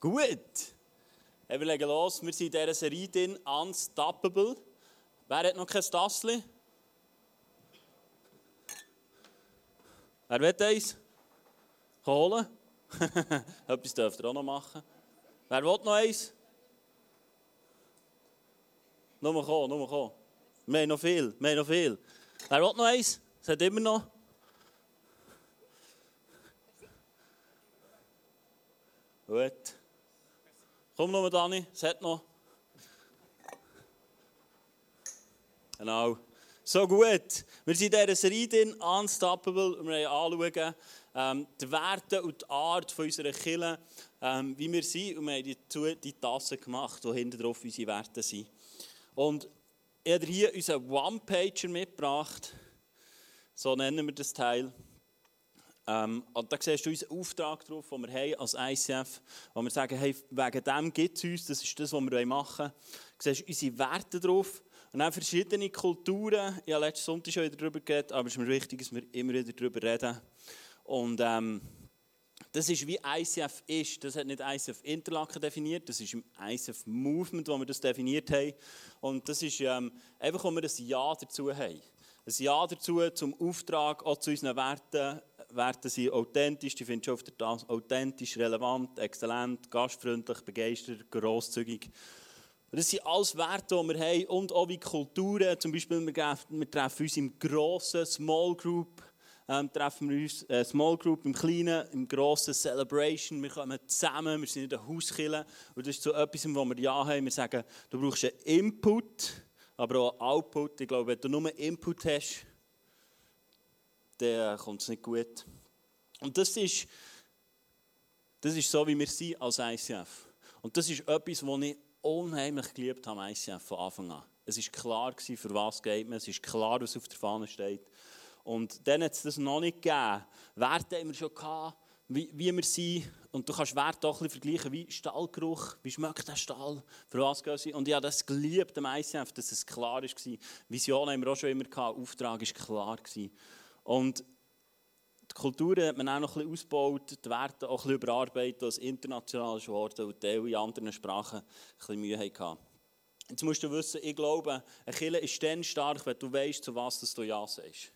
Gut. Wir legen los. Wir sind in dieser Serie drin, Unstoppable. Wer hat noch kein Tassli? Wer will eins? Holen? Etwas dürft ihr auch noch machen. Wer will noch eins? Nur kommen, nur kommen. Wir noch viel, wir haben noch viel. Wer will noch eins? Es hat immer noch. Gut. Komm noch, Dani, es hat noch. Genau. So gut. Wir sind in dieser Serie drin, Unstoppable. Wir anschauen ähm, die Werte und die Art von unserer Kirche, ähm, wie wir sind. Und wir haben die, die Tassen gemacht, wo hinten drauf unsere Werte sind. Und ich habe hier unseren One-Pager mitgebracht. So nennen wir das Teil. Ähm, und da siehst du unseren Auftrag drauf, den wir haben als ICF, wo wir sagen, hey, wegen dem gibt es uns, das ist das, was wir machen wollen. Du siehst unsere Werte drauf und dann verschiedene Kulturen. Ich habe letzten Sonntag schon wieder darüber geredet, aber es ist mir wichtig, dass wir immer wieder darüber reden. Und ähm, das ist wie ICF ist. Das hat nicht ICF Interlaken definiert, das ist im ICF Movement, wo wir das definiert haben. Und das ist ähm, einfach, wo wir ein Ja dazu haben. Ein Ja dazu zum Auftrag, auch zu unseren Werten, Werte sind authentisch, die findest du auf der Tasse. Authentisch, relevant, exzellent, gastfreundlich, begeistert, grosszügig. Das sind alles Werte, die wir haben und auch wie Kulturen. Zum Beispiel, wir treffen uns im grossen Small Group, ähm, treffen wir uns, äh, Small Group im kleinen, im grossen Celebration. Wir kommen zusammen, wir sind in der Hauskille. Und das ist so etwas, wo wir Ja haben. Wir sagen, du brauchst einen Input, aber auch einen Output. Ich glaube, wenn du nur Input hast, dann kommt es nicht gut. Und das ist, das ist so, wie wir sind als ICF. Und das ist etwas, was ich unheimlich geliebt habe am ICF von Anfang an. Es war klar, für was geht man, es ist klar, was auf der Fahne steht. Und dann hat es das noch nicht gegeben. Werte haben wir schon gehabt, wie, wie wir sind. Und du kannst Werte auch ein bisschen vergleichen, wie Stallgeruch, wie schmeckt der Stall, für was gehen sie. Und ich habe das geliebt am ICF, dass es klar war. Vision haben wir auch schon immer gehabt, Auftrag war klar. Gewesen. Und die Kultur hat man auch noch ein bisschen ausgebaut, die Werte auch ein bisschen überarbeitet, als international geworden und Teile in anderen Sprachen ein bisschen Mühe hatten. Jetzt musst du wissen, ich glaube, eine Kirche ist dann stark, wenn du weißt, zu was du Ja sagst.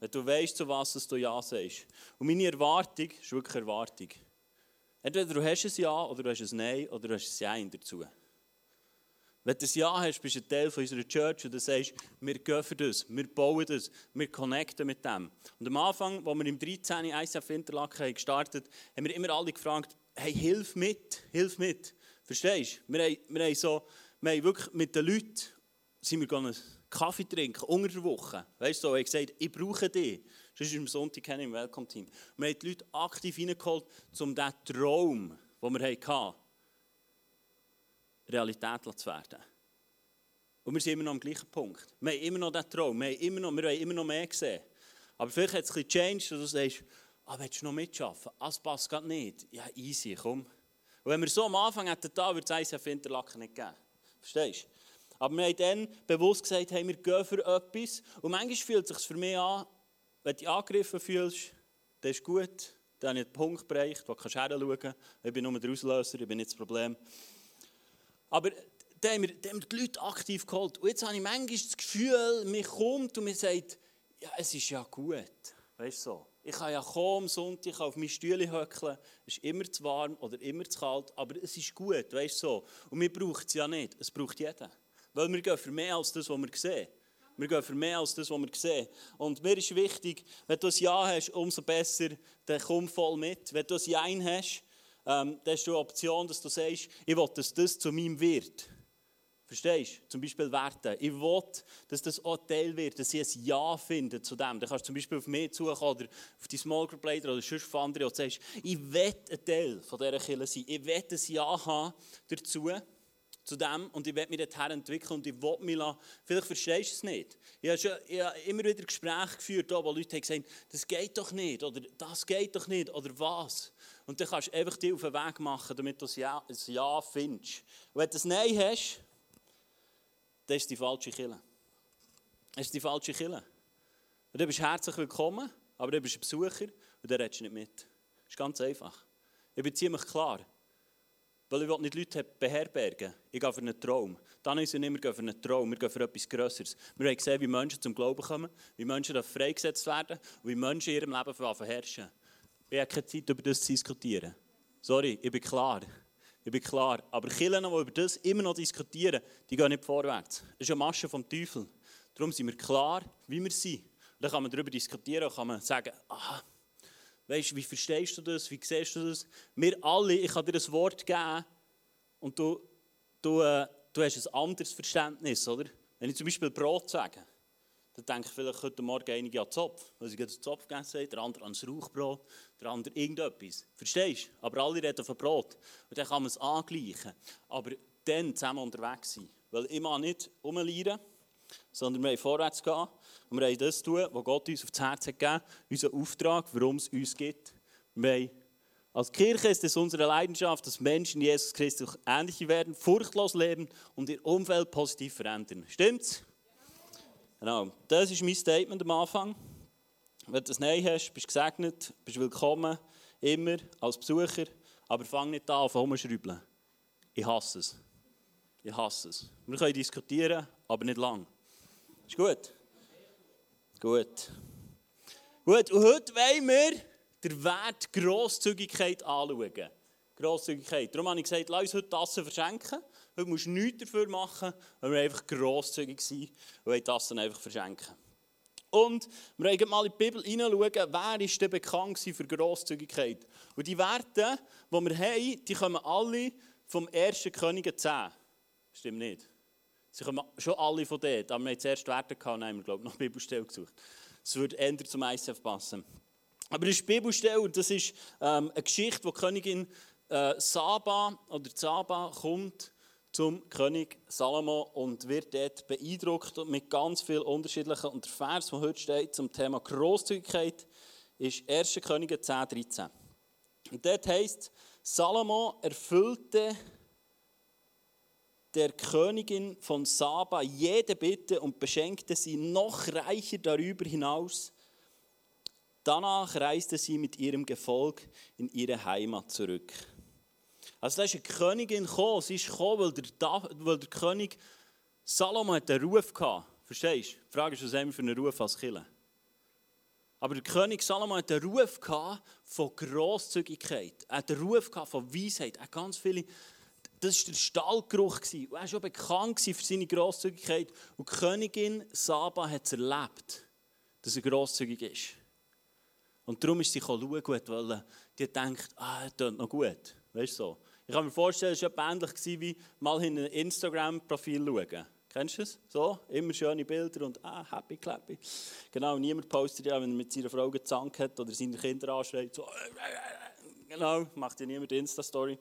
Wenn du weißt, zu was du Ja sagst. Und meine Erwartung ist wirklich Erwartung. Entweder du hast ein Ja oder du hast ein Nein oder du hast ein Nein dazu. Wenn du ein Ja hast, bist du ein Teil unserer Church und du sagst, wir gehen das, wir bauen das, wir connecten mit dem. Und am Anfang, als wir im 13. ICF Interlaken gestartet haben, haben wir immer alle gefragt, hey, hilf mit, hilf mit. Verstehst du? Wir haben, wir haben so, wir wirklich mit den Leuten, sind wir Kaffee trinken, unter der Woche. Weißt du, ich gesagt, ich brauche dich. Das ist am Sonntag im Welcome-Team. Wir haben die Leute aktiv hineingeholt, um diesen Traum, den wir hatten, Realität zu werden. Und wir sind immer noch am gleichen Punkt. Wir haben immer noch diesen Traum, wir, haben immer noch, wir wollen immer noch mehr sehen. Aber vielleicht hat es ein bisschen changed, dass du sagst, ah, willst du noch mitschaffen? Ah, das passt gerade nicht. Ja, easy, komm. Und wenn wir so am Anfang hätten, da würde es ICF Interlaken nicht geben. Verstehst du? Aber wir haben dann bewusst gesagt, hey, wir gehen für etwas. Und manchmal fühlt es sich für mich an, wenn du dich angegriffen fühlst, das ist gut, dann habe ich einen Punkt bereicht, wo du hinschauen kannst. Ich bin nur der Auslöser, ich bin nicht das Problem. Aber da haben, wir, da haben wir die Leute aktiv geholt. Und jetzt habe ich manchmal das Gefühl, mir kommt und mir sagt, ja, es ist ja gut. Weißt du so? Ich kann ja kommen am Sonntag, auf meine Stühle höckeln. Es ist immer zu warm oder immer zu kalt, aber es ist gut, weißt du so. Und wir brauchen es ja nicht. Es braucht jeder. Weil wir gehen für mehr als das, was wir sehen. Wir gehen für mehr als das, was wir sehen. Und mir ist wichtig, wenn du ein Ja hast, umso besser, dann komm voll mit. Wenn du ein Jein hast, ähm, dann hast du eine Option, dass du sagst, ich will, dass das zu meinem wird. Verstehst du? Zum Beispiel Werte. Ich will, dass das auch Teil wird, dass ich ein Ja finde zu dem. Dann kannst du zum Beispiel auf mich suchen oder auf die Small Group Leader oder sonst auf andere und sagst, ich will ein Teil von dieser Kirche sein. Ich will ein Ja haben dazu, zu dem und ich will mich dorthin entwickeln und ich will mich lassen. Vielleicht verstehst du es nicht. Ich habe, schon, ich habe immer wieder Gespräche geführt, wo Leute haben gesagt, das geht doch nicht oder das geht doch nicht oder was. Und dann kannst du einfach dich auf den Weg machen, damit du ein Ja, ein ja findest. Und wenn du ein Nein hast, dann ist die falsche Kille. Das ist die falsche Kille. Und dann bist du herzlich willkommen, aber dann bist du Besucher und dann redest du nicht mit. Das ist ganz einfach. Ich bin ziemlich klar. Weil ich nicht Leute beherbergen Ich gehe für einen Traum. Dann ist es nicht, wir für einen Traum, wir gehen für etwas Größeres. Wir haben gesehen, wie Menschen zum Glauben kommen, wie Menschen freigesetzt werden und wie Menschen in ihrem Leben herrschen. Ich habe keine Zeit, über das zu diskutieren. Sorry, ich bin klar. Ich bin klar. Aber Kirchen, die über das immer noch diskutieren, die gehen nicht vorwärts. Das ist eine Masche vom Teufel. Darum sind wir klar, wie wir sind. Und dann kann man darüber diskutieren und kann man sagen, aha, weißt, wie verstehst du das, wie siehst du das? Wir alle, ich kann dir ein Wort geben und du, du, äh, du hast ein anderes Verständnis, oder? Wenn ich zum Beispiel Brot sage, dann denke ich vielleicht heute Morgen einige an Zopf, weil sie gerade Zopf gegessen haben, der andere an das Rauchbrot, der andere irgendetwas. Verstehst du? Aber alle reden von Brot. Und dann kann man es angleichen. Aber dann zusammen unterwegs sein. Weil ich nicht rumlieren, sondern wir haben vorwärts gehen und wir haben das tun, was Gott uns aufs Herz hat gegeben, unseren Auftrag, warum es uns gibt. Wir als Kirche ist es unsere Leidenschaft, dass Menschen Jesus Christus ähnlich werden, furchtlos leben und ihr Umfeld positiv verändern. Stimmt's? Genau, das ist mein Statement am Anfang. Wenn du das Nein hast, bist du gesegnet, bist willkommen, immer als Besucher, aber fang nicht an, auf rumschrübeln. Ich hasse es. Ich hasse es. Wir können diskutieren, aber nicht lang. Ist gut? Gut. Gut, und heute wollen wir den Wert Grosszügigkeit anschauen. Grosszügigkeit. Darum habe ich gesagt, lass uns heute Tassen verschenken. Heute musst du nichts dafür machen, weil wir einfach grosszügig sind und wollen Tassen einfach verschenken. Und wir wollen mal in die Bibel hineinschauen, wer ist denn bekannt für Grosszügigkeit. Und die Werte, die wir haben, die kommen alle vom 1. König 10. Stimmt nicht. Sie kommen schon alle von dort, aber wir haben zuerst Werte gehabt haben wir, glaube noch Bibelstelle gesucht. Das würde eher zum ICF passen. Aber das ist Bibelstelle und das ist ähm, eine Geschichte, wo die Königin äh, Saba oder Saba kommt zum König Salomo und wird dort beeindruckt mit ganz vielen unterschiedlichen. Und der Vers, der heute steht zum Thema Großzügigkeit, ist 1. Könige 10, 13. Und dort heißt Salomo erfüllte der Königin von Saba jede Bitte und beschenkte sie noch reicher darüber hinaus. Danach reiste sie mit ihrem Gefolg in ihre Heimat zurück. Also da ist eine Königin gekommen. Sie ist gekommen, weil der, weil der König Salomo hat einen Ruf hatte. Verstehst du? Die Frage ist, was haben wir für einen Ruf als Killer? Aber der König Salomo hat einen Ruf von Grosszügigkeit. Er hat einen Ruf von Weisheit. Er hat ganz viele das war der Stallgeruch. Er war schon bekannt für seine Grosszügigkeit. Und die Königin Saba hat es erlebt, dass er grosszügig ist. Und darum ist sie schauen, weil die denkt, ah, das tut noch gut. Weißt so? Ich kann mir vorstellen, es war ähnlich wie mal in ein Instagram-Profil schauen. Kennst du es? So, immer schöne Bilder und ah, happy, clappy. Genau, niemand postet ja, wenn er mit seiner Frau gezankt hat oder seine Kinder anschreit, so, genau, macht ja niemand Insta-Story.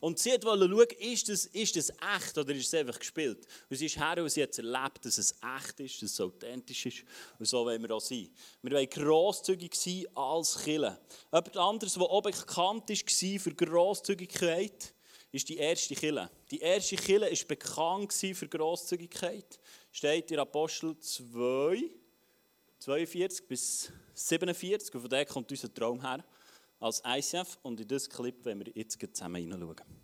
Und sie wollte schauen, ist das, ist das echt oder ist es einfach gespielt? Und sie ist her und sie hat erlebt, dass es echt ist, dass es authentisch ist. Und so wollen wir auch sein. Wir wollen grosszügig sein als Kille. Jemand anderes, der auch bekannt war für Grosszügigkeit, ist die erste Kille. Die erste Kille war bekannt für Grosszügigkeit. Steht in Apostel 2, 42 bis 47. Und von der kommt unser Traum her als ICF und in dieses Clip wollen wir jetzt zusammen hineinschauen.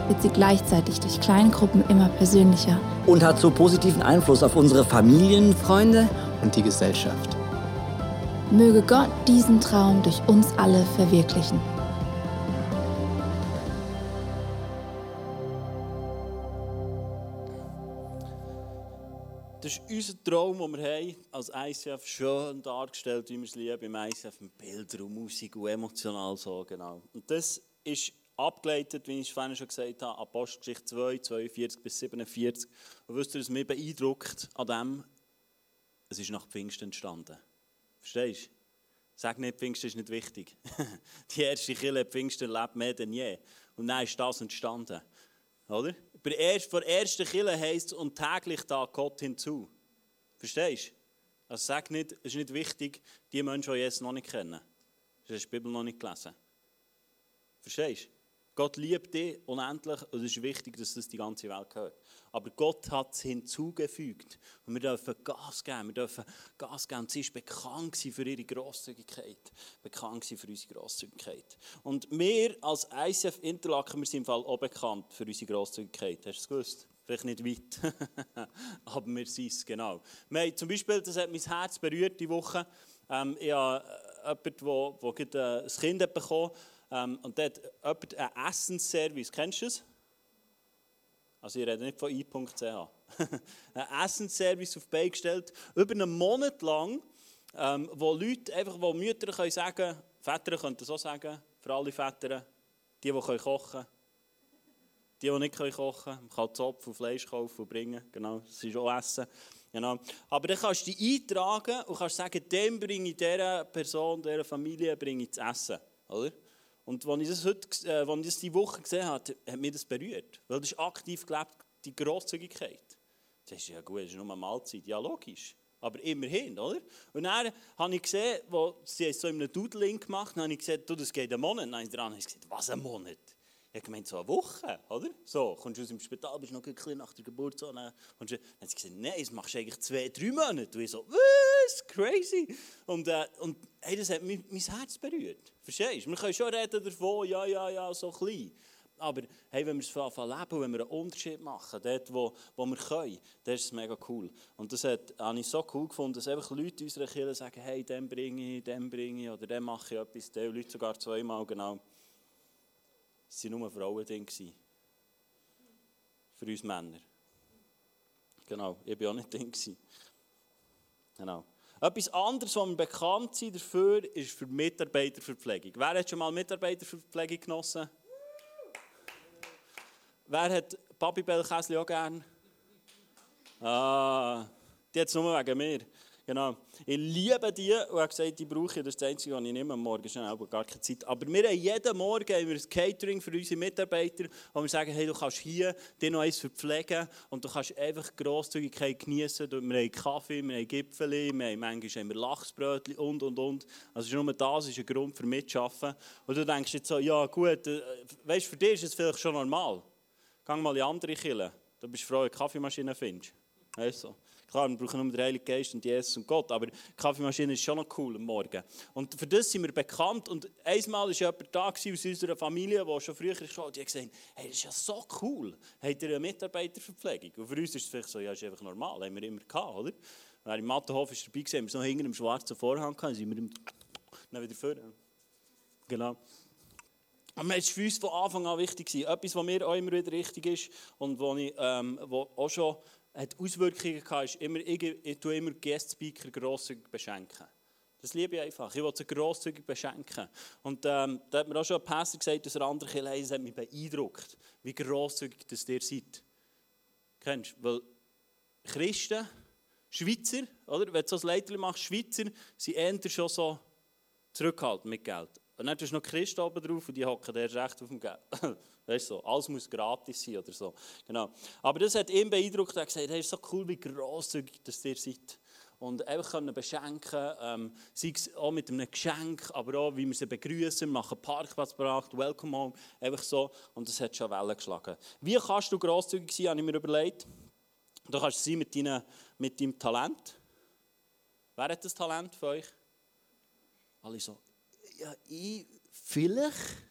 wird sie gleichzeitig durch Kleingruppen immer persönlicher. und hat so positiven Einfluss auf unsere Familien. Freunde, und die Gesellschaft. Möge Gott diesen Traum durch uns alle verwirklichen. Das ist unser Traum, den wir haben, als ICF schön dargestellt, wie wir es lieben, im ICF mit Bildern und Musik und emotional so, genau. Und das ist abgeleitet, wie ich vorhin schon gesagt habe, Apostelgeschichte 2, 42 bis 47. Und wisst ihr, was mich beeindruckt an dem? Es ist nach Pfingsten entstanden. Verstehst du? Sag nicht, Pfingsten ist nicht wichtig. Die erste Kirche Pfingsten lebt mehr denn je. Und dann ist das entstanden. Oder? Vor der ersten Kirche heisst es, und täglich da Gott hinzu. Verstehst du? Also sag nicht, es ist nicht wichtig, die Menschen, die Jesus noch nicht kennen. Du hast die Bibel noch nicht gelesen. Verstehst du? Gott liebt dich unendlich und es ist wichtig, dass das die ganze Welt hört. Aber Gott hat es hinzugefügt. Und wir dürfen Gas geben. Wir dürfen Gas geben. Sie ist bekannt für ihre Grosszügigkeit. Bekannt für unsere Grosszügigkeit. Und wir als ICF Interlaken, wir sind im Fall auch bekannt für unsere Grosszügigkeit. Hast du es gewusst? Vielleicht nicht weit. Aber wir sind es, genau. Wir haben zum Beispiel, das hat mein Herz berührt die Woche. Ähm, ich habe äh, jemanden, der, der äh, ein Kind hat bekommen ähm, und der hat jemand einen Essensservice. Kennst du das? Also ich rede nicht von i.ch. einen Essensservice auf die gestellt, über einen Monat lang, ähm, wo Leute, einfach, wo Mütter können sagen, Väter können das auch sagen, für alle Väter, die, die können kochen die, die nicht kochen können, man kann Zopf und Fleisch kaufen und bringen, genau, das ist auch Essen. Genau. Aber dann kannst du dich eintragen und kannst sagen, dem bringe ich dieser Person, dieser Familie bringe ich zu essen. Oder? Und als ich das, heute, äh, als ich das diese Woche gesehen habe, hat mich das berührt. Weil das ist aktiv gelebt, die Grosszügigkeit. Das ist ja gut, das ist nur eine Mahlzeit. Ja, logisch. Aber immerhin, oder? Und dann habe ich gesehen, wo sie es so in einem Doodling gemacht haben, habe ich gesagt, du, das geht einen Monat. Dann habe ich dran gesagt, was, ein Monat? Ich gemeint, so eine Woche, oder? So, kommst du aus dem Spital, bist noch ein bisschen nach der Geburt, so, dann, und dann hat sie gesagt, nein, das machst du eigentlich zwei, drei Monate. Und ich so, was, crazy. Und, äh, und hey, das hat mein, mein Herz berührt. Verstehst du? Wir können schon reden davon, ja, ja, ja, so klein. Aber hey, wenn wir es anfangen leben, wenn wir einen Unterschied machen, dort, wo, wo wir können, dann ist es mega cool. Und das hat, habe ich so cool gefunden, dass einfach Leute in unserer Kirche sagen, hey, dem bringe ich, dem bringe ich, oder dem mache ich etwas, die Leute sogar zweimal, genau. Es waren nur Frauen drin. Für uns Männer. Genau, ich war auch nicht drin. Genau. Etwas anderes, was wir bekannt sind dafür, ist für Mitarbeiterverpflegung. Wer hat schon mal Mitarbeiterverpflegung genossen? Wer hat Babybell-Käsli auch gern? Ah, die hat es nur wegen mir. Genau. Ich liebe die und habe gesagt, die brauche ich. Das ist das Einzige, was ich nicht am Morgen schnell aber gar keine Zeit. Aber wir haben jeden Morgen haben wir ein Catering für unsere Mitarbeiter, wo wir sagen, hey, du kannst hier dir noch eins verpflegen und du kannst einfach Grosszügigkeit genießen. Wir haben Kaffee, wir haben Gipfel, wir haben manchmal haben wir Lachsbrötchen und, und, und. Also nur das ist ein Grund für Mitschaffen. Und du denkst jetzt so, ja gut, äh, weißt, für dich ist es vielleicht schon normal. Geh mal in andere Kirchen, da bist du froh, eine Kaffeemaschine findest. Weißt du? Klar, wir brauchen nur den Heiligen Geist und Jesus und Gott, aber die Kaffeemaschine ist schon noch cool am Morgen. Und für das sind wir bekannt. Und einmal war jemand da aus unserer Familie, der schon früher und die hat gesagt, hey, das ist ja so cool, habt ihr eine Mitarbeiterverpflegung? Und für uns ist es vielleicht so, ja, ist einfach normal, haben wir immer gehabt, oder? Wer im Mattenhof ist dabei gewesen, haben wir noch hinter einem schwarzen Vorhang gehabt, sind wir im dann wieder vorne. Genau. Aber es war für uns von Anfang an wichtig. Etwas, was mir auch immer wieder wichtig ist und wo, ich, ähm, wo auch schon hat Auswirkungen gehabt, ist immer, ich, ich tue immer Guest-Speaker grosszügig beschenken. Das liebe ich einfach. Ich will sie grosszügig beschenken. Und ähm, da hat mir auch schon ein Pastor gesagt, dass er andere Kirche das hat mich beeindruckt, wie grosszügig das ihr seid. Kennst du? Weil Christen, Schweizer, oder? wenn du so ein Leiter machst, Schweizer, sind eher schon so zurückhaltend mit Geld. Und dann hast du noch Christen oben drauf und die hocken erst recht auf dem Geld. weißt du, alles muss gratis sein oder so. Genau. Aber das hat ihn beeindruckt, er hat gesagt, hey, ist so cool, wie grosszügig das ihr seid. Und einfach können beschenken, ähm, sei es auch mit einem Geschenk, aber auch, wie wir sie begrüßen, machen Parkplatz gebracht, Welcome Home, einfach so. Und das hat schon Wellen geschlagen. Wie kannst du grosszügig sein, habe ich mir überlegt. Du kannst sein mit, deinem, mit deinem Talent. Wer hat das Talent für euch? Alle so, ja, ich, vielleicht.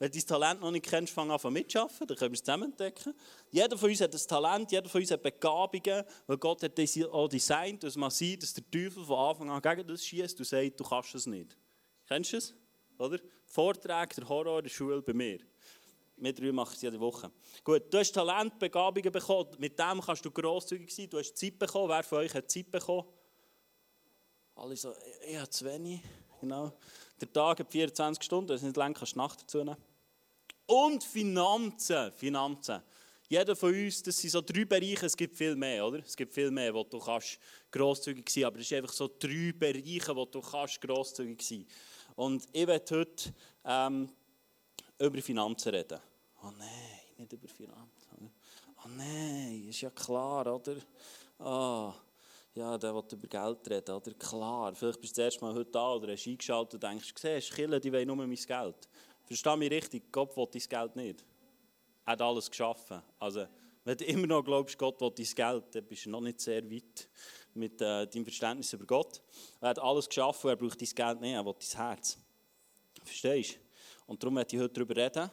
Wenn du dein Talent noch nicht kennst, fang an mitzuschaffen, dann können wir es zusammen entdecken. Jeder von uns hat ein Talent, jeder von uns hat Begabungen, weil Gott hat das auch designt, dass man sieht, dass der Teufel von Anfang an gegen das schießt und sagt, du kannst es nicht. Kennst du es? Oder? Vorträge, der Horror der Schule bei mir. Wir drei machen es jede Woche. Gut, du hast Talent, Begabungen bekommen, mit dem kannst du grosszügig sein, du hast Zeit bekommen. Wer von euch hat Zeit bekommen? Alle so, ich habe zu wenig. Genau. Der Tag hat 24 Stunden, das ist nicht lang, kannst du Nacht dazu nehmen. Und Finanzen, Finanzen. Jeder von uns, das sind so drei Bereiche, es gibt viel mehr, oder? Es gibt viel mehr, wo du kannst grosszügig sein, aber es sind einfach so drei Bereiche, wo du kannst grosszügig sein. Und ich werde heute ähm, über Finanzen reden. Oh nein, nicht über Finanzen. Oh nein, ist ja klar, oder? Oh, ja, der will über Geld reden, oder? Klar, vielleicht bist du das erste Mal heute da oder hast eingeschaltet und denkst, siehst, Kille, die wollen nur mein Geld. Versteh mich richtig, Gott will dein Geld nicht. Er hat alles geschaffen. Also, wenn du immer noch glaubst, Gott will dein Geld, dann bist du noch nicht sehr weit mit äh, deinem Verständnis über Gott. Er hat alles geschaffen, er braucht dein Geld nicht, er will dein Herz. Verstehst du? Und darum möchte ich heute darüber reden,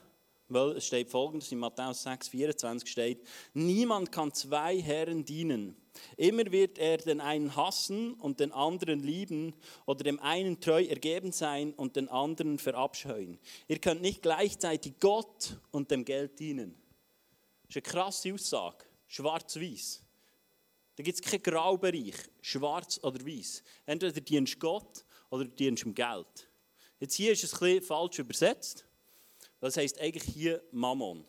weil es steht folgendes, in Matthäus 6, 24 steht, niemand kann zwei Herren dienen. Immer wird er den einen hassen und den anderen lieben oder dem einen treu ergeben sein und den anderen verabscheuen. Ihr könnt nicht gleichzeitig Gott und dem Geld dienen. Das ist eine krasse Aussage. Schwarz-Weiß. Da gibt es keinen Graubereich, schwarz oder weiß. Entweder dienst Gott oder dienst dem Geld. Jetzt hier ist es ein bisschen falsch übersetzt. Das heißt eigentlich hier Mammon.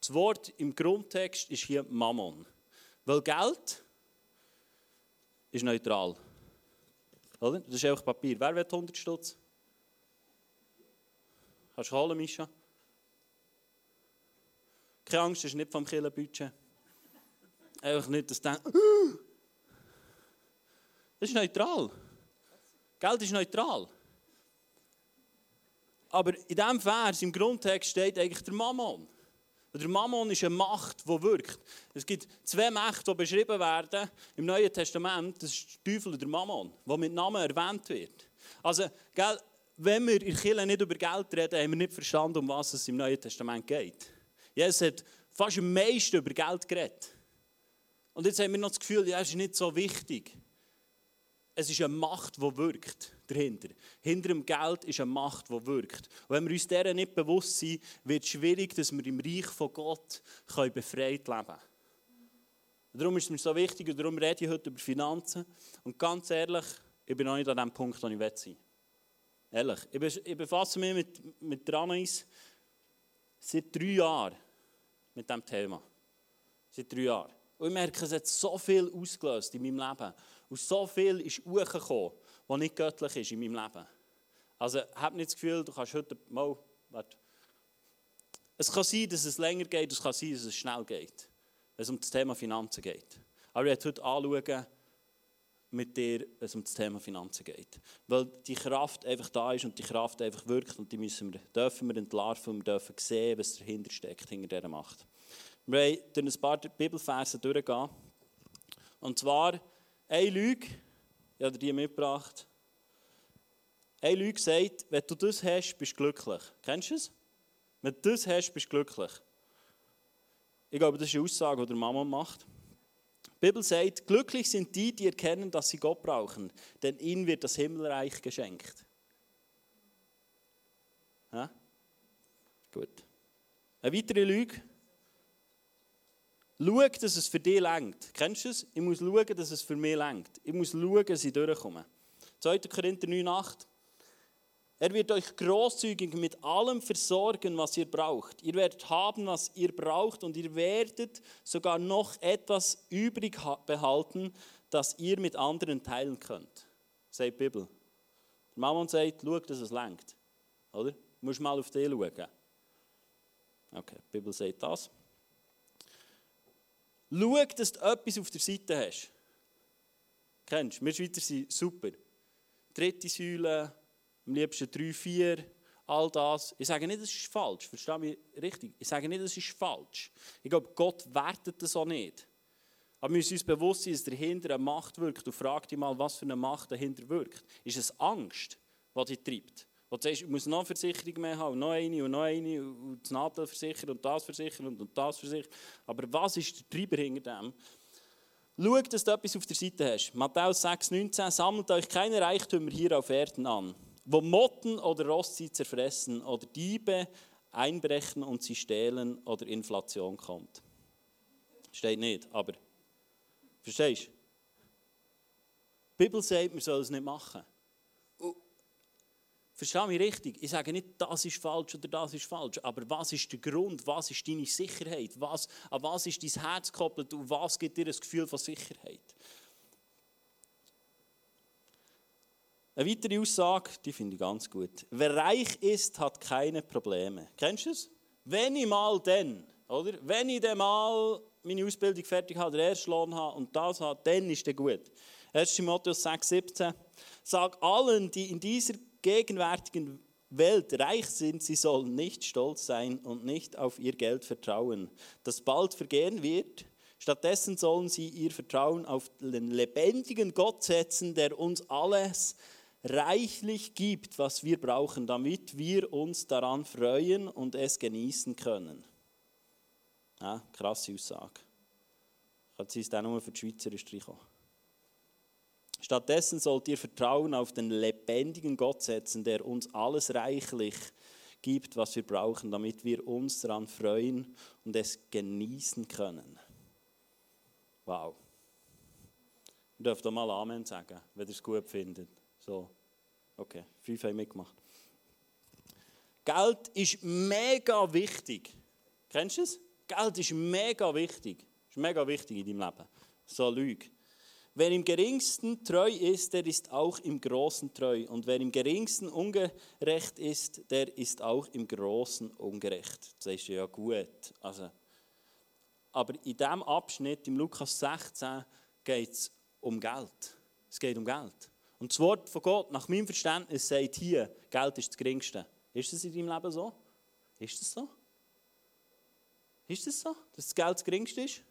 Das Wort im Grundtext ist hier Mammon. Weil Geld ist neutral. Das ist einfach Papier. Wer will 100 Stutz? Kannst du holen, Mischa? Keine Angst, das ist nicht vom Killenbudget. Einfach nicht, dass du Das ist neutral. Geld ist neutral. Aber in diesem Vers, im Grundtext, steht eigentlich der Mammon. Der Mammon ist eine Macht, die wirkt. Es gibt zwei Mächte, die beschrieben werden im Neuen Testament. Das ist der Teufel und der Mammon, der mit Namen erwähnt wird. Also, gell, wenn wir in Kirche nicht über Geld reden, haben wir nicht verstanden, um was es im Neuen Testament geht. Jesus hat fast am meisten über Geld geredet. Und jetzt haben wir noch das Gefühl, ja, es ist nicht so wichtig. Es ist eine Macht, die wirkt dahinter. Hinter dem Geld ist eine Macht, die wirkt. Und wenn wir uns deren nicht bewusst sind, wird es schwierig, dass wir im Reich von Gott befreit leben können. Darum ist es mir so wichtig und darum rede ich heute über Finanzen. Und ganz ehrlich, ich bin noch nicht an dem Punkt, wo ich sein. Ehrlich, ich befasse mich mit, mit Ranais seit drei Jahren mit diesem Thema. Seit drei Jahren. Und ich merke, es hat so viel ausgelöst in meinem Leben. Und so viel ist hochgekommen was nicht göttlich ist in meinem Leben. Also, hab nicht das Gefühl, du kannst heute mal, warte. Es kann sein, dass es länger geht, es kann sein, dass es schnell geht, wenn es um das Thema Finanzen geht. Aber ich werde heute anschauen, mit dir, wenn es um das Thema Finanzen geht. Weil die Kraft einfach da ist und die Kraft einfach wirkt und die müssen wir, dürfen wir entlarven und wir dürfen sehen, was dahinter steckt, hinter dieser Macht. Wir wollen durch ein paar Bibelverse durchgehen. Und zwar eine Lüge, ich habe die mitgebracht. Eine Lüge sagt, wenn du das hast, bist du glücklich. Kennst du es? Wenn du das hast, bist du glücklich. Ich glaube, das ist eine Aussage, die der Mama macht. Die Bibel sagt, glücklich sind die, die erkennen, dass sie Gott brauchen, denn ihnen wird das Himmelreich geschenkt. Ja? Gut. Eine weitere Lüge. Schau, dass es für dich lenkt. Kennst du es? Ich muss schauen, dass es für mich lenkt. Ich muss schauen, dass ich durchkomme. 2. Korinther 9,8. Er wird euch großzügig mit allem versorgen, was ihr braucht. Ihr werdet haben, was ihr braucht und ihr werdet sogar noch etwas übrig behalten, das ihr mit anderen teilen könnt. Sagt die Bibel. Die Mama sagt, schau, dass es lenkt. Oder? Du musst mal auf dich schauen. Okay, die Bibel sagt das. Schau, dass du etwas auf der Seite hast. Kennst du? Wir Schweizer sind super. Dritte Säule, am liebsten drei, vier, all das. Ich sage nicht, das ist falsch, verstehe mich richtig. Ich sage nicht, das ist falsch. Ich glaube, Gott wertet das auch nicht. Aber wir müssen uns bewusst sein, dass dahinter eine Macht wirkt. Du frag dich mal, was für eine Macht dahinter wirkt. Ist es Angst, die dich treibt? Wo du sagst, ich muss noch eine Versicherung mehr haben, noch eine und noch eine und das Nadel versichern und das versichern und das versichern. Aber was ist der Treiber hinter dem? Schau, dass du etwas auf der Seite hast. Matthäus 6,19 Sammelt euch keine Reichtümer hier auf Erden an wo Motten oder Rost sie zerfressen oder Diebe einbrechen und sie stehlen oder Inflation kommt. Steht nicht, aber verstehst du? Die Bibel sagt, wir sollen es nicht machen. Verstehe mich richtig? Ich sage nicht, das ist falsch oder das ist falsch, aber was ist der Grund? Was ist deine Sicherheit? Was, an was ist dein Herz gekoppelt und was gibt dir ein Gefühl von Sicherheit? Eine weitere Aussage, die finde ich ganz gut. Wer reich ist, hat keine Probleme. Kennst du es? Wenn ich mal dann, oder? Wenn ich dann mal meine Ausbildung fertig habe, den ersten Lohn habe und das habe, dann ist der gut. 1. Timotheus 6, 17. Sag allen, die in dieser gegenwärtigen Welt reich sind, sie sollen nicht stolz sein und nicht auf ihr Geld vertrauen, das bald vergehen wird. Stattdessen sollen sie ihr Vertrauen auf den lebendigen Gott setzen, der uns alles reichlich gibt, was wir brauchen, damit wir uns daran freuen und es genießen können. Ja, krasse Aussage. Jetzt ist auch nur für die Schweizer streichen. Stattdessen sollt ihr Vertrauen auf den lebendigen Gott setzen, der uns alles reichlich gibt, was wir brauchen, damit wir uns daran freuen und es genießen können. Wow. Ihr dürft doch mal Amen sagen, wenn ihr es gut findet. So. Okay, fünf haben mitgemacht. Geld ist mega wichtig. Kennst du es? Geld ist mega wichtig. Ist mega wichtig in deinem Leben. So Lüge. Wer im geringsten treu ist, der ist auch im Großen treu. Und wer im geringsten ungerecht ist, der ist auch im Großen ungerecht. Das ist ja gut. Also, aber in diesem Abschnitt, im Lukas 16, geht es um Geld. Es geht um Geld. Und das Wort von Gott, nach meinem Verständnis, sagt hier, Geld ist das Geringste. Ist das in deinem Leben so? Ist das so? Ist das so, dass das Geld das Geringste ist?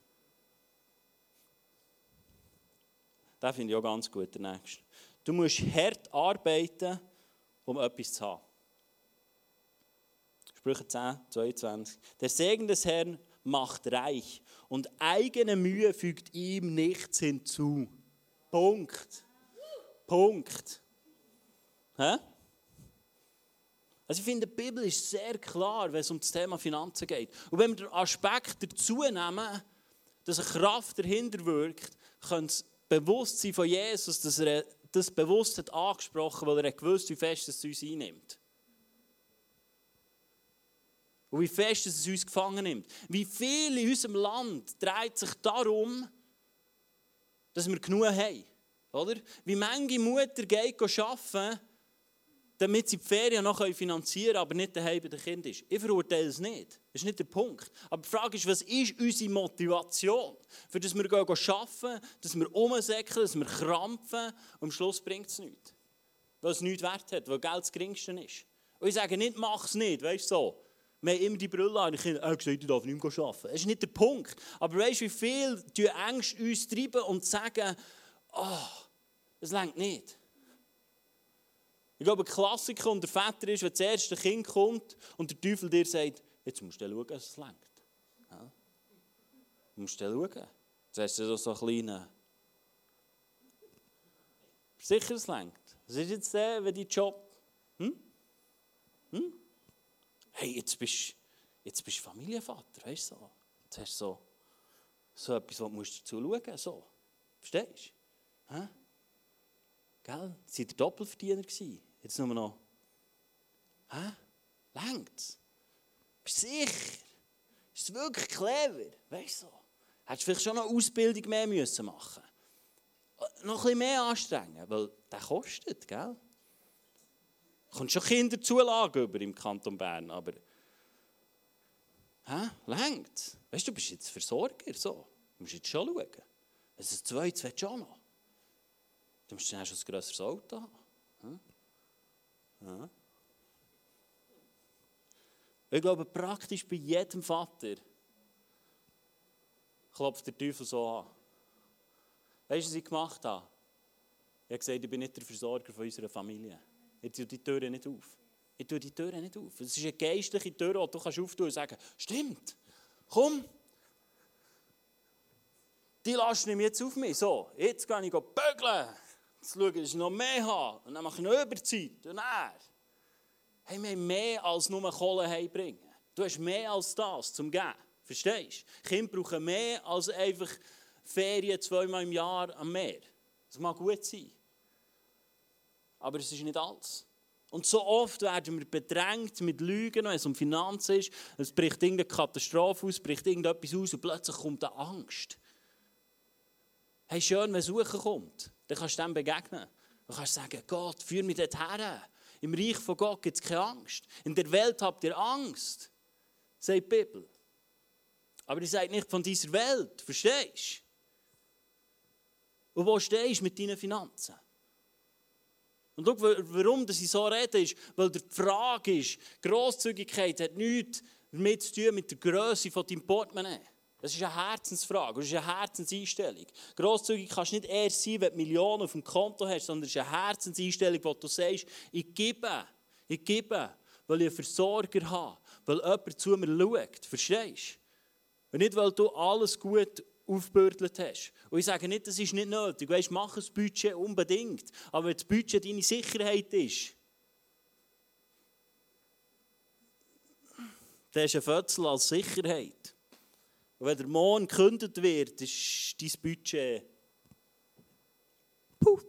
Das finde ich auch ganz gut, der nächste. Du musst hart arbeiten, um etwas zu haben. Sprüche 10, 22. Der Segen des Herrn macht reich und eigene Mühe fügt ihm nichts hinzu. Punkt. Punkt. Hä? Also ich finde, die Bibel ist sehr klar, wenn es um das Thema Finanzen geht. Und wenn wir den Aspekt dazu nehmen, dass eine Kraft dahinter wirkt, könnte das Bewusstsein von Jesus, dass er das bewusst hat angesprochen, weil er gewusst wie fest es uns einnimmt. Und wie fest es uns gefangen nimmt. Wie viel in unserem Land dreht sich darum, dass wir genug haben. Oder? Wie manche Mutter geht arbeiten, damit sie die Ferien noch finanzieren können, aber nicht daheim bei den Kindern ist. Ich verurteile es nicht. Das ist nicht der Punkt. Aber die Frage ist, was ist unsere Motivation? Für das wir arbeiten, dass wir umsäckeln, dass wir krampfen und am Schluss bringt es nichts. Weil es nichts wert hat, weil Geld das geringste ist. Und ich sage nicht, mach es nicht, weißt du so. Wir haben immer die Brille an. Ich habe gesagt, ich darf nicht mehr arbeiten. Das ist nicht der Punkt. Aber weißt du, wie viel die Ängste uns treiben und sagen, oh, es längt nicht. Ich glaube, ein Klassiker unter Väter ist, wenn das erste Kind kommt und der Teufel dir sagt, jetzt musst du schauen, dass es längt. Ja? Du musst schauen. Jetzt hast du so einen kleinen... Sicher, es längt. Was ist jetzt der, wenn dein Job... Hm? Hm? Hey, jetzt bist, jetzt bist du Familienvater, weißt du so. Jetzt hast du so, so etwas, was du dazu schauen musst. So. Verstehst du? Hä? Gell? Sie waren Doppelverdiener. Jetzt nur noch Hä? Längt's? Bist du sicher? Ist es wirklich clever? Weißt du? Hättest du vielleicht schon eine Ausbildung mehr müssen machen Noch ein bisschen mehr anstrengen, weil der kostet, gell? Kommt schon Kinderzulage über im Kanton Bern, aber. Hä? Längt Weißt du, du bist jetzt Versorger, so. Du musst jetzt schon schauen. Es zwei, willst du auch noch. Du musst dann schon ein grösseres Auto haben. Ja. Ich glaube, praktisch bei jedem Vater klopft der Teufel so an. Weißt du, was ich gemacht habe? Ich habe gesagt, ich bin nicht der Versorger von unserer Familie. Ich tue die Türen nicht auf. Ich tue die Türen nicht auf. Es ist eine geistliche Tür, die du kannst auftun und sagen, stimmt, komm, die lassen ich jetzt auf mich. So, jetzt gehe ich bügeln. Jetzt schaue ich, dass ich noch mehr habe. Und dann mache ich noch Überzeit. Und dann. Hey, wir haben mehr als nur Kohle heimbringen. Du hast mehr als das zum Geben. Verstehst du? Kinder brauchen mehr als einfach Ferien zweimal im Jahr am Meer. Das mag gut sein. Aber es ist nicht alles. Und so oft werden wir bedrängt mit Lügen, wenn es um Finanzen ist. Es bricht irgendeine Katastrophe aus, bricht irgendetwas aus und plötzlich kommt eine Angst. Hey, schön, wenn Suchen kommt, dann kannst du dem begegnen. Du kannst sagen, Gott, führ mich dorthin. Im Reich von Gott gibt es keine Angst. In der Welt habt ihr Angst, sagt die Bibel. Aber ihr seid nicht von dieser Welt, verstehst du? Und wo stehst du mit deinen Finanzen? Und schau, warum ich so rede, ist, weil die Frage ist, Grosszügigkeit hat nichts damit zu tun mit der Größe von deinem Portemonnaie. Das ist eine Herzensfrage, das ist eine Herzenseinstellung. Grosszügig kannst du nicht erst sein, wenn du Millionen auf dem Konto hast, sondern es ist eine Herzenseinstellung, wo du sagst, ich gebe, ich gebe, weil ich einen Versorger habe, weil jemand zu mir schaut. Verstehst du? Und nicht, weil du alles gut aufgebürdelt hast. Und ich sage nicht, das ist nicht nötig. Weißt, mach ein Budget unbedingt. Aber wenn das Budget deine Sicherheit ist, dann ist ein Fötzel als Sicherheit. Und wenn der Mond gekündigt wird, ist dein Budget puh.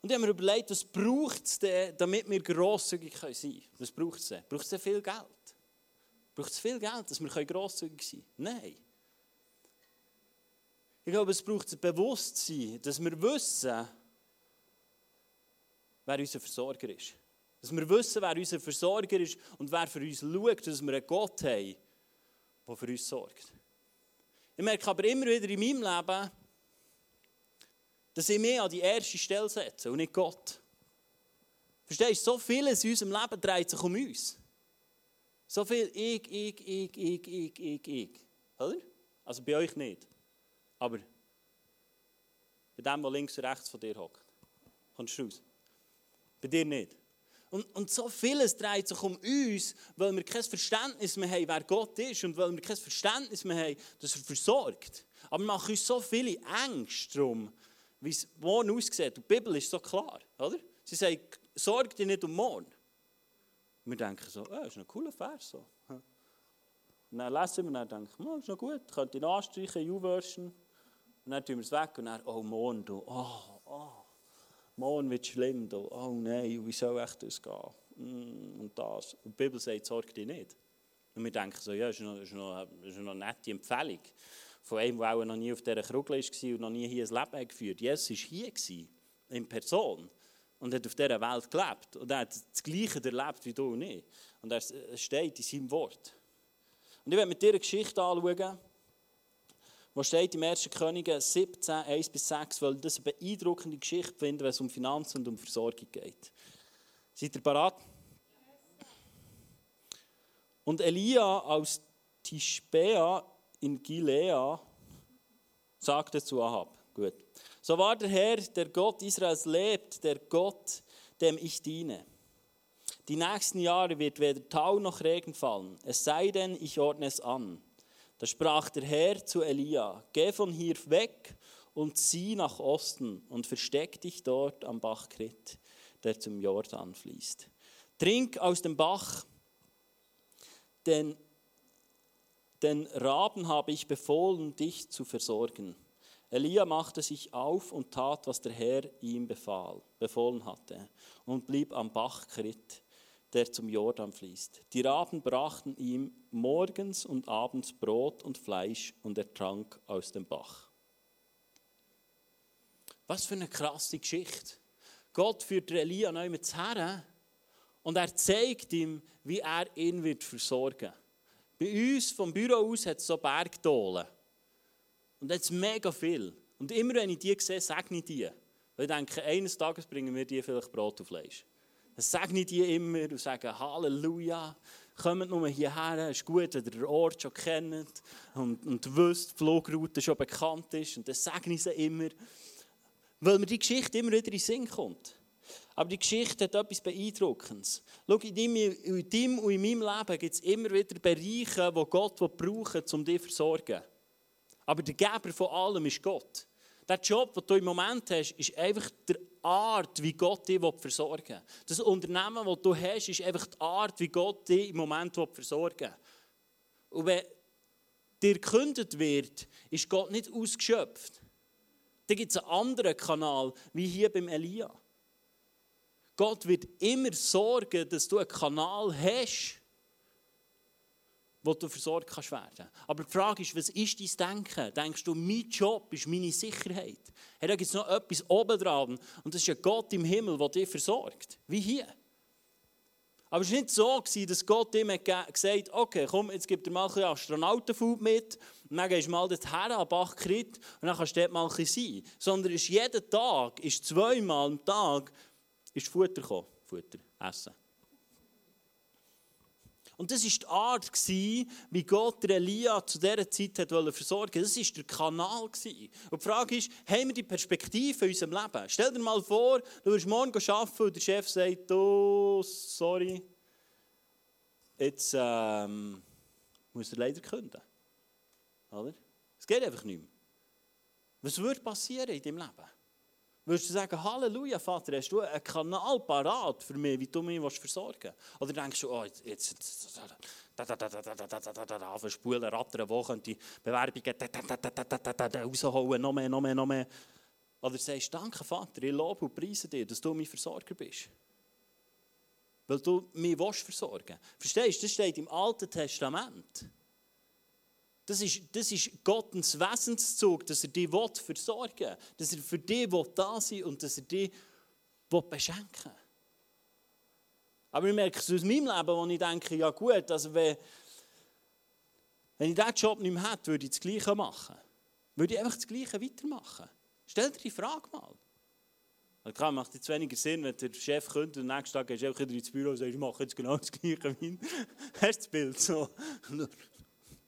Und ich habe mir überlegt, was braucht es denn, damit wir grosszügig sein können? Was braucht es denn? Braucht es denn viel Geld? Braucht es viel Geld, dass wir grosszügig sein können? Nein. Ich glaube, es braucht ein Bewusstsein, dass wir wissen, wer unser Versorger ist. Dass wir wissen, wer unser Versorger ist und wer für uns schaut, dass wir einen Gott haben, der für uns sorgt. Ich merke aber immer wieder in meinem Leben, dass ich mich an die erste Stelle setze und nicht Gott. Verstehst du, so vieles in unserem Leben dreht sich um uns. So viel ich, ich, ich, ich, ich, ich, ich. Oder? Also bei euch nicht. Aber bei dem, der links und rechts von dir hockt. Kommst du raus? Bei dir nicht. Und, und so vieles dreht sich um uns, weil wir kein Verständnis mehr haben, wer Gott ist und weil wir kein Verständnis mehr haben, dass er versorgt. Aber wir machen uns so viele Ängste darum, wie es morgen aussieht. Die Bibel ist so klar, oder? Sie sagt, sorg dich nicht um morgen. Wir denken so, oh, das ist ein cooler Vers. So. Und dann lesen wir und denken, oh, das ist noch gut, könnte ich anstreichen, U-Version. Und dann tun wir es weg und dann, oh, morgen, du, oh morgen wird es. Oh nein, wie soll echt das gehen? Mm, und das. Und die Bibel sagt, sorg dich nicht. Und wir denken so, ja, das ist noch, ist noch, eine nette Empfehlung. Von einem, der auch noch nie auf dieser Krugel war und noch nie hier ein Leben geführt Jesus war hier, in Person. Und hat auf dieser Welt gelebt. Und er hat das Gleiche erlebt wie du und ich. Und er steht in seinem Wort. Und ich werde mit dir eine Geschichte anschauen, was steht im 1. Könige 17, 1 bis 6, weil das eine beeindruckende Geschichte finde, wenn es um Finanzen und um Versorgung geht. Seid ihr bereit? Und Elia aus Tischbea in Gilea sagte zu Ahab, gut, so war der Herr, der Gott Israels lebt, der Gott, dem ich diene. Die nächsten Jahre wird weder Tau noch Regen fallen, es sei denn, ich ordne es an. Da sprach der Herr zu Elia, geh von hier weg und zieh nach Osten und versteck dich dort am Bach Krit, der zum Jordan fließt. Trink aus dem Bach, denn den Raben habe ich befohlen, dich zu versorgen. Elia machte sich auf und tat, was der Herr ihm befahl, befohlen hatte, und blieb am Bach Krit, der zum Jordan fließt. Die Raben brachten ihm morgens und abends Brot und Fleisch, und er trank aus dem Bach. Was für eine krasse Geschichte. Gott führt Elia neu mit her und er zeigt ihm, wie er ihn wird versorgen Bei uns vom Büro aus hat es so Bergdolen. Und jetzt mega viel. Und immer wenn ich die sehe, sage ich die. Weil ich denke, eines Tages bringen wir die vielleicht Brot und Fleisch. Dann ich die immer und sage Halleluja. Kommt nur hierher, ist gut, wenn ihr den Ort schon kennt und, und wisst, die Flugroute schon bekannt ist. Und dann sage ich sie immer, weil mir die Geschichte immer wieder in den Sinn kommt. Aber die Geschichte hat etwas Beeindruckendes. Schau, in deinem, und in meinem Leben gibt es immer wieder Bereiche, die Gott braucht, um dich zu versorgen. Aber der Geber von allem ist Gott. Der Job, den du im Moment hast, ist einfach die Art, wie Gott dich versorgen will. Das Unternehmen, das du hast, ist einfach die Art, wie Gott dich im Moment versorgen will. Und wenn dir gekündigt wird, ist Gott nicht ausgeschöpft. Dann gibt es einen anderen Kanal, wie hier beim Elia. Gott wird immer sorgen, dass du einen Kanal hast, wo du versorgt kannst werden. Aber die Frage ist, was ist dein Denken? Denkst du, mein Job ist meine Sicherheit? Hey, da gibt es noch etwas oben dran und das ist ein Gott im Himmel, der dich versorgt. Wie hier. Aber es war nicht so, dass Gott ihm gesagt hat, okay, komm, jetzt gib dir mal ein bisschen Astronautenfood mit und dann gehst du mal dorthin an Bachkrit und dann kannst du dort mal ein bisschen sein. Sondern ist jeden Tag, ist zweimal am Tag, ist Futter gekommen. Futter, Essen. Und das war die Art, wie Gott Elia zu dieser Zeit hat versorgen Das war der Kanal. Und die Frage ist, haben wir die Perspektive in unserem Leben? Stell dir mal vor, du wirst morgen arbeiten und der Chef sagt, oh, sorry, jetzt ähm, muss er leider künden. Oder? Es geht einfach nicht mehr. Was würde passieren in deinem Leben? Würdest du sagen, Halleluja, Vater, hast du einen Kanal parat für mich, wie du mich versorgen willst? Oder denkst du, oh, jetzt, jetzt da, da, da, da, da, da, da, da, da, da, spulen, rattern, wo können die Bewerbungen da, da, da, da, da, da, da, da, rausholen, noch mehr, noch mehr, noch mehr. Oder sagst, danke, Vater, ich lobe und preise dir, dass du mein Versorger bist. Weil du mich versorgen willst. Verstehst du, das steht im Alten Testament. Das ist, das ist Gottes Wesenszug, dass er dich versorgen will, dass er für dich da sein und dass er dich beschenken will. Aber ich merke es aus meinem Leben, wo ich denke, ja gut, also wenn, wenn ich diesen Job nicht mehr hätte, würde ich das Gleiche machen. Würde ich einfach das Gleiche weitermachen. Stell dir die Frage mal. Also klar, macht jetzt weniger Sinn, wenn der Chef kommt und am nächsten Tag gehst du einfach wieder ins Büro und sagst, ich mache jetzt genau das Gleiche wie das Bild so?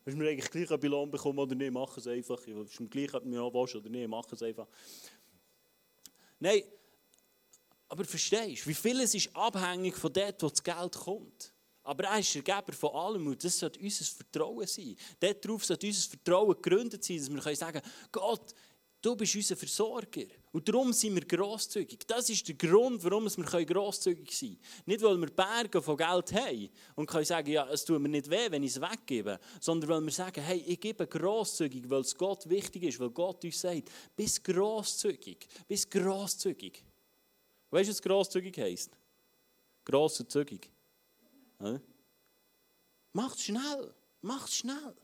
Ist mir eigentlich gleich, ob ich Lohn bekomme oder nicht, mach es einfach. Ist mir gleich, ob du mich willst oder nicht, mach es einfach. Nein, aber verstehst du, wie vieles ist abhängig von dem, wo das Geld kommt. Aber er ist der Geber von allem und das sollte unser Vertrauen sein. Darauf sollte unser Vertrauen gegründet sein, dass wir sagen können, Gott, Du bist unser Versorger. Und darum sind wir grosszügig. Das ist der Grund, warum wir grosszügig sein können. Nicht, weil wir Berge von Geld haben und können sagen, ja, es tut mir nicht weh, wenn ich es weggebe, sondern weil wir sagen, hey, ich gebe grosszügig, weil es Gott wichtig ist, weil Gott uns sagt, bist grosszügig, bist grosszügig. Weißt du, was grosszügig heisst? Gross und zügig. Ja? Macht schnell, macht schnell.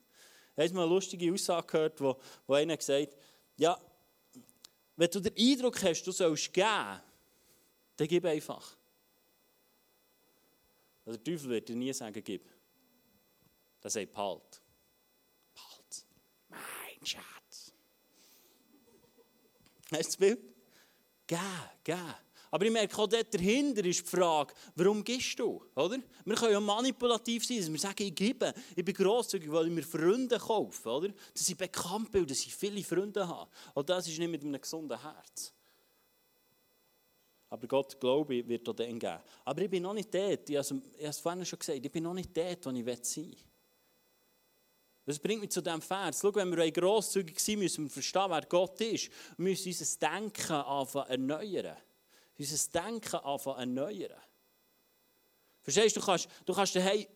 Ich habe mal eine lustige Aussage gehört, wo, wo einer gesagt hat, ja, wenn du den Eindruck hast, du sollst geben, dann gib einfach. Der Teufel wird dir nie sagen, gib. Er sagt, behalt. Behalt. Mein Schatz. Hast du das Bild? Geh, geh. Aber ich merke auch dort dahinter ist die Frage, warum gibst du? Oder? Wir können ja manipulativ sein, dass wir sagen, ich gebe, ich bin grosszügig, weil ich mir Freunde kaufe. Oder? Dass ich bekannt bin, dass ich viele Freunde habe. Und das ist nicht mit einem gesunden Herz. Aber Gott, glaube ich, wird auch dann geben. Aber ich bin noch nicht dort, ich habe es vorhin schon gesagt, ich bin noch nicht dort, wo ich sein will. Das bringt mich zu diesem Vers. Schau, wenn wir grosszügig sind, müssen wir verstehen, wer Gott ist. Wir müssen unser Denken anfangen erneuern unser Denken anfangen erneuern. Verstehst du, du kannst, du kannst daheim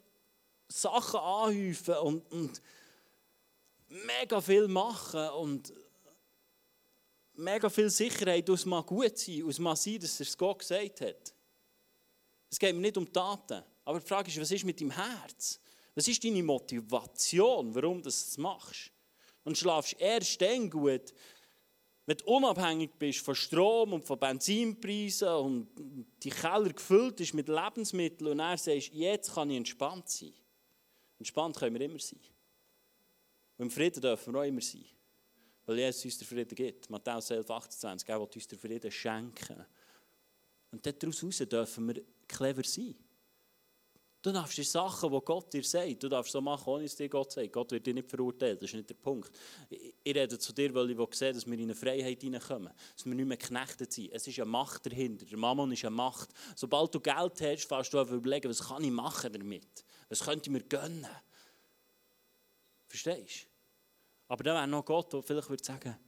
Sachen anhäufen und, und mega viel machen und mega viel Sicherheit, es mag gut sein, es mag sein, dass er es Gott gesagt hat. Es geht mir nicht um Taten. Aber die Frage ist, was ist mit deinem Herz? Was ist deine Motivation, warum du das machst? Und schlafst erst dann gut, wenn du unabhängig bist von Strom und von Benzinpreisen und die Keller gefüllt ist mit Lebensmitteln und er sagst, jetzt kann ich entspannt sein. Entspannt können wir immer sein. Und im Frieden dürfen wir auch immer sein. Weil Jesus uns den Frieden gibt. Matthäus 11, 28, er will uns den Frieden schenken. Und daraus dürfen wir clever sein. Du darfst die Sachen, die Gott dir sagt, du darfst so machen, ohne dass dir Gott sagt. Gott wird dich nicht verurteilen, das ist nicht der Punkt. Ich, rede zu dir, weil ich sehe, dass wir in eine Freiheit hineinkommen, dass wir nicht mehr geknechtet sind. Es ist eine Macht dahinter, der Mammon ist eine Macht. Sobald du Geld hast, fährst du einfach überlegen, was kann ich machen damit? Was könnte ich mir gönnen? Verstehst du? Aber dann wäre noch Gott, der vielleicht würde sagen,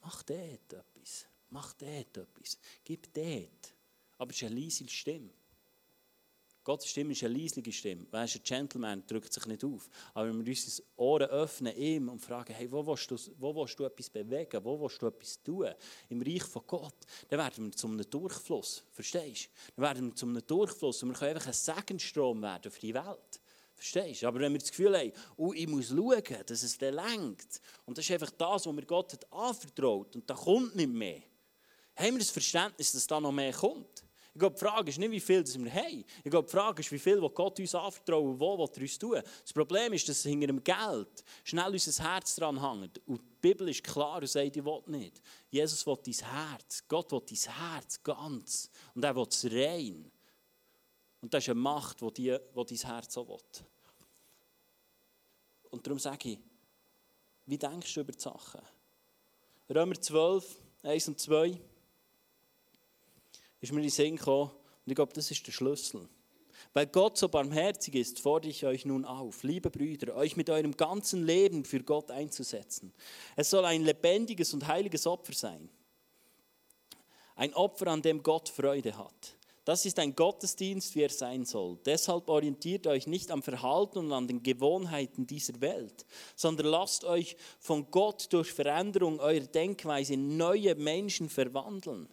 mach dort etwas, mach dort etwas, gib dort. Aber es ist eine leise Stimme. Gottes Stimme ist eine leisliche Stimme. Wer ist ein Gentleman, drückt sich nicht auf. Aber wenn wir unsere Ohren öffnen ihm und fragen, hey, wo willst, du, wo willst du etwas bewegen, wo willst du etwas tun im Reich von Gott, dann werden wir zu einem Durchfluss. Verstehst du? Dann werden wir zu einem Durchfluss und wir können einfach ein Segenstrom werden für die Welt. Verstehst du? Aber wenn wir das Gefühl haben, oh, ich muss schauen, dass es dann lenkt, und das ist einfach das, was mir Gott hat anvertraut, und da kommt nicht mehr, haben wir das Verständnis, dass da noch mehr kommt? Ich glaube, die Frage ist nicht, wie viel wir haben. Ich glaube, die Frage ist, wie viel Gott uns anvertraut, wo er uns tun Das Problem ist, dass hinter dem Geld schnell unser Herz dran hängt. Und die Bibel ist klar und sagt, ich will nicht. Jesus will dein Herz. Gott will dein Herz ganz. Und er will es rein. Und das ist eine Macht, die, die, die dein Herz auch will. Und darum sage ich, wie denkst du über die Sachen? Römer 12, 1 und 2 ist mir in den Sinn gekommen. Und ich glaube, das ist der Schlüssel. Weil Gott so barmherzig ist, fordere ich euch nun auf, liebe Brüder, euch mit eurem ganzen Leben für Gott einzusetzen. Es soll ein lebendiges und heiliges Opfer sein. Ein Opfer, an dem Gott Freude hat. Das ist ein Gottesdienst, wie er sein soll. Deshalb orientiert euch nicht am Verhalten und an den Gewohnheiten dieser Welt, sondern lasst euch von Gott durch Veränderung eurer Denkweise in neue Menschen verwandeln.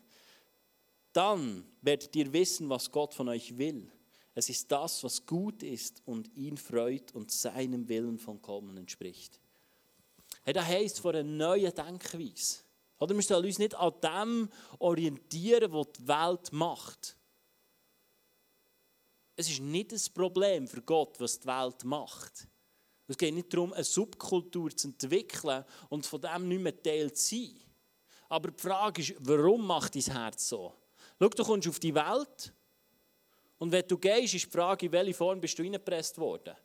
Dann werdet ihr wissen, was Gott von euch will. Es ist das, was gut ist und ihn freut und seinem Willen vollkommen entspricht. Hey, das heisst vor einer neuen Denkweise. Oder wir sollen uns nicht an dem orientieren, was die Welt macht. Es ist nicht das Problem für Gott, was die Welt macht. Es geht nicht darum, eine Subkultur zu entwickeln und von dem nicht mehr Teil zu sein. Aber die Frage ist, warum macht dein Herz so? Schau, du kommst auf die Welt und wenn du gehst, ist die Frage, in welche Form bist du reingepresst worden?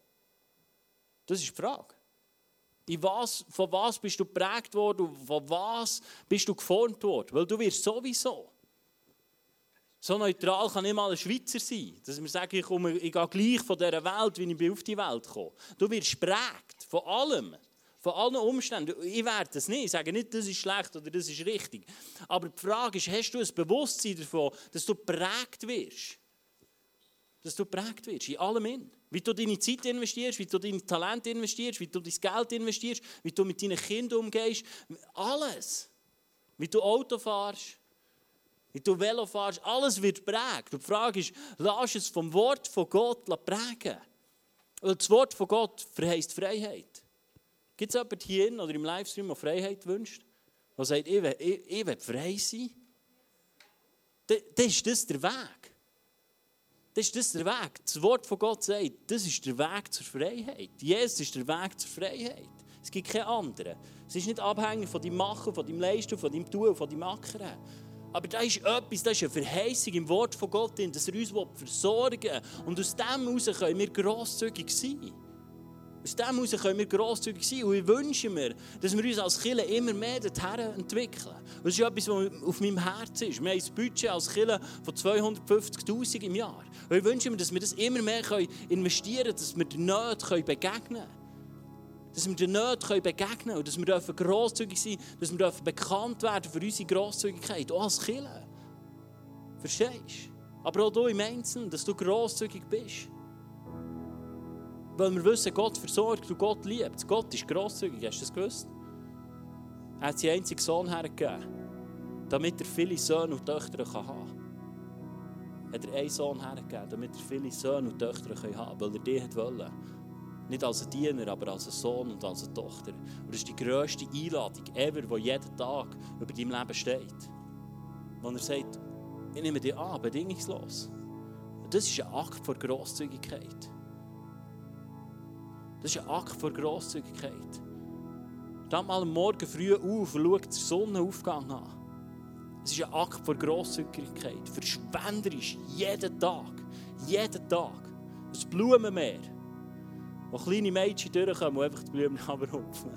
Das ist die Frage. In was, von was bist du geprägt worden von was bist du geformt worden? Weil du wirst sowieso. So neutral kann nicht mal ein Schweizer sein. Dass wir sagen, ich, komme, ich gehe gleich von dieser Welt, wie ich auf die Welt komme. Du wirst geprägt von allem. Von allen Umständen. Ich werde das nicht. Ich sage nicht, das ist schlecht oder das ist richtig. Aber die Frage ist, hast du ein Bewusstsein davon, dass du prägt wirst? Dass du prägt wirst, in allem in. Wie du deine Zeit investierst, wie du dein Talent investierst, wie du dein Geld investierst, wie du mit deinen Kindern umgehst. Alles. Wie du Auto fährst, wie du Velo fährst, alles wird prägt. Und die Frage ist, lass es vom Wort von Gott prägen. Das Wort von Gott verheißt Freiheit. Gibt es jemanden hier oder im Livestream, der Freiheit wünscht? Der sagt, ich will, ich, ich will frei sein? Dann ist das der Weg. Das ist das der Weg. Das Wort von Gott sagt, das ist der Weg zur Freiheit. Jesus ist der Weg zur Freiheit. Es gibt keinen anderen. Es ist nicht abhängig von deinem Machen, von deinem Leisten, von deinem Tun, von deinem Ackern. Aber da ist etwas, das ist eine Verheißung im Wort von Gott, dass er uns versorgen will. Und aus dem heraus können wir grosszügig sein. Aus dem heraus können wir grosszügig sein. Und ich wünsche mir, dass wir uns als Kirche immer mehr dorthin entwickeln. Das ist etwas, was auf meinem Herzen ist. Wir haben ein Budget als Kirche von 250'000 im Jahr. Und ich wünsche mir, dass wir das immer mehr investieren können, dass wir den Nöten begegnen können. Dass wir den Nöten begegnen können und dass wir grosszügig sein dürfen, dass wir bekannt werden für unsere Grosszügigkeit, auch als Kirche. Verstehst du? Aber auch du im Einzelnen, dass du grosszügig bist. Weil wir wissen, Gott versorgt und Gott liebt. Gott ist grosszügig, hast du das gewusst? Er hat seinen einzigen Sohn hergegeben. damit er viele Söhne und Töchter haben kann. Hat er einen Sohn hergegeben, damit er viele Söhne und Töchter haben kann, weil er die hat wollen. Nicht als ein Diener, aber als ein Sohn und als eine Tochter. Und das ist die grösste Einladung ever, die jeden Tag über deinem Leben steht. Wo er sagt, ich nehme dich an, bedingungslos. Das ist ein Akt von Grosszügigkeit. Das ist ein Akt von Grosszügigkeit. Steht mal am Morgen früh auf und schaut den Sonnenaufgang an. Es ist ein Akt von Grosszügigkeit. Verschwenderisch, jeden Tag. Jeden Tag. Das Blumenmeer. Wo kleine Mädchen durchkommen und einfach die Blumen runterhupfen.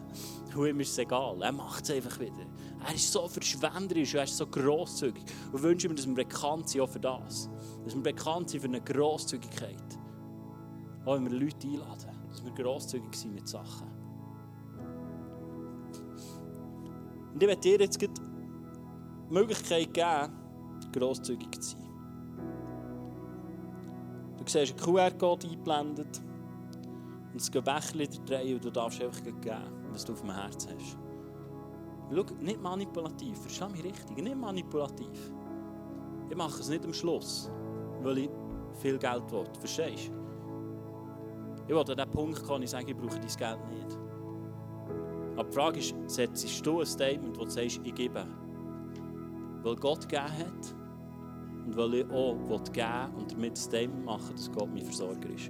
Und ihm ist es egal. Er macht es einfach wieder. Er ist so verschwenderisch er ist so grosszügig. Und wünsche mir, dass wir bekannt sind auch für das. Dass wir bekannt sind für eine Grosszügigkeit. Auch wenn wir Leute einladen. Dass wir grosszügig sind mit Sachen. Und ich werde dir jetzt die Möglichkeit geben, grosszügig zu sein. Du siehst einen QR-Code eingeblendet und es geht Bächchen drehen und du darfst einfach geben, was du auf dem Herzen hast. Schau, nicht manipulativ, versteh mich richtig, nicht manipulativ. Ich mache es nicht am Schluss, weil ich viel Geld will, verstehst du? Ich will an den Punkt kommen, ich sage, ich brauche dein Geld nicht. Aber die Frage ist, setzt du ein Statement, wo du sagst, ich gebe? Weil Gott gegeben hat und weil ich auch geben und damit ein Statement machen, dass Gott mein Versorger ist.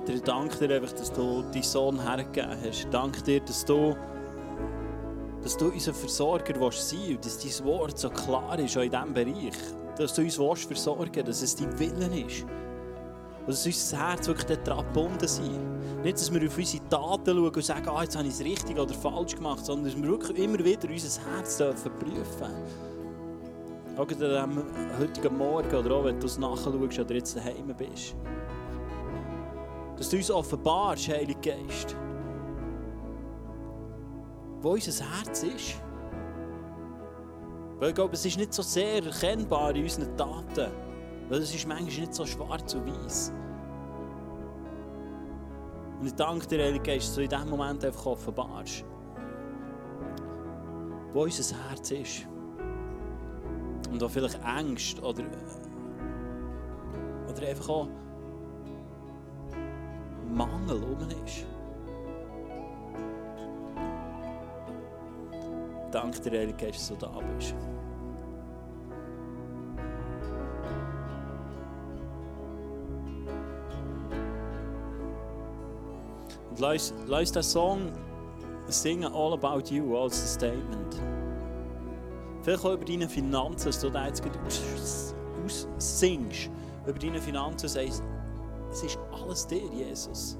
Vater, ich danke dir einfach, dass du deinen Sohn hergegeben hast. Ich danke dir, dass du, dass du unser Versorger willst sein und dass dein Wort so klar ist auch in diesem Bereich. Dass du uns willst versorgen dass es dein Willen ist. Und dass unser Herz wirklich daran gebunden ist. Nicht, dass wir auf unsere Taten schauen und sagen, ah, jetzt habe ich es richtig oder falsch gemacht, sondern dass wir wirklich immer wieder unser Herz dürfen prüfen Auch am heutigen Morgen oder auch wenn du es nachschaust oder jetzt daheim bist dass du uns offenbarst, Heiliger Geist, wo unser Herz ist. Weil ich glaube, es ist nicht so sehr erkennbar in unseren Taten. Weil es ist manchmal nicht so schwarz und weiß. Und ich danke dir, Heilige Geist, dass du in diesem Moment einfach offenbarst. Wo unser Herz ist. Und wo vielleicht Angst oder, oder einfach auch Mangel um ist. Danke dir, Heilige Geist, dass du da bist. Und lass, lass den Song singen All About You als Statement. Vielleicht auch über deine Finanzen, dass du da jetzt aus, aus singst. Über deine Finanzen sagst, es ist alles dir, Jesus.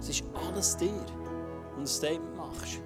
Es ist alles dir. Und ein Statement machst.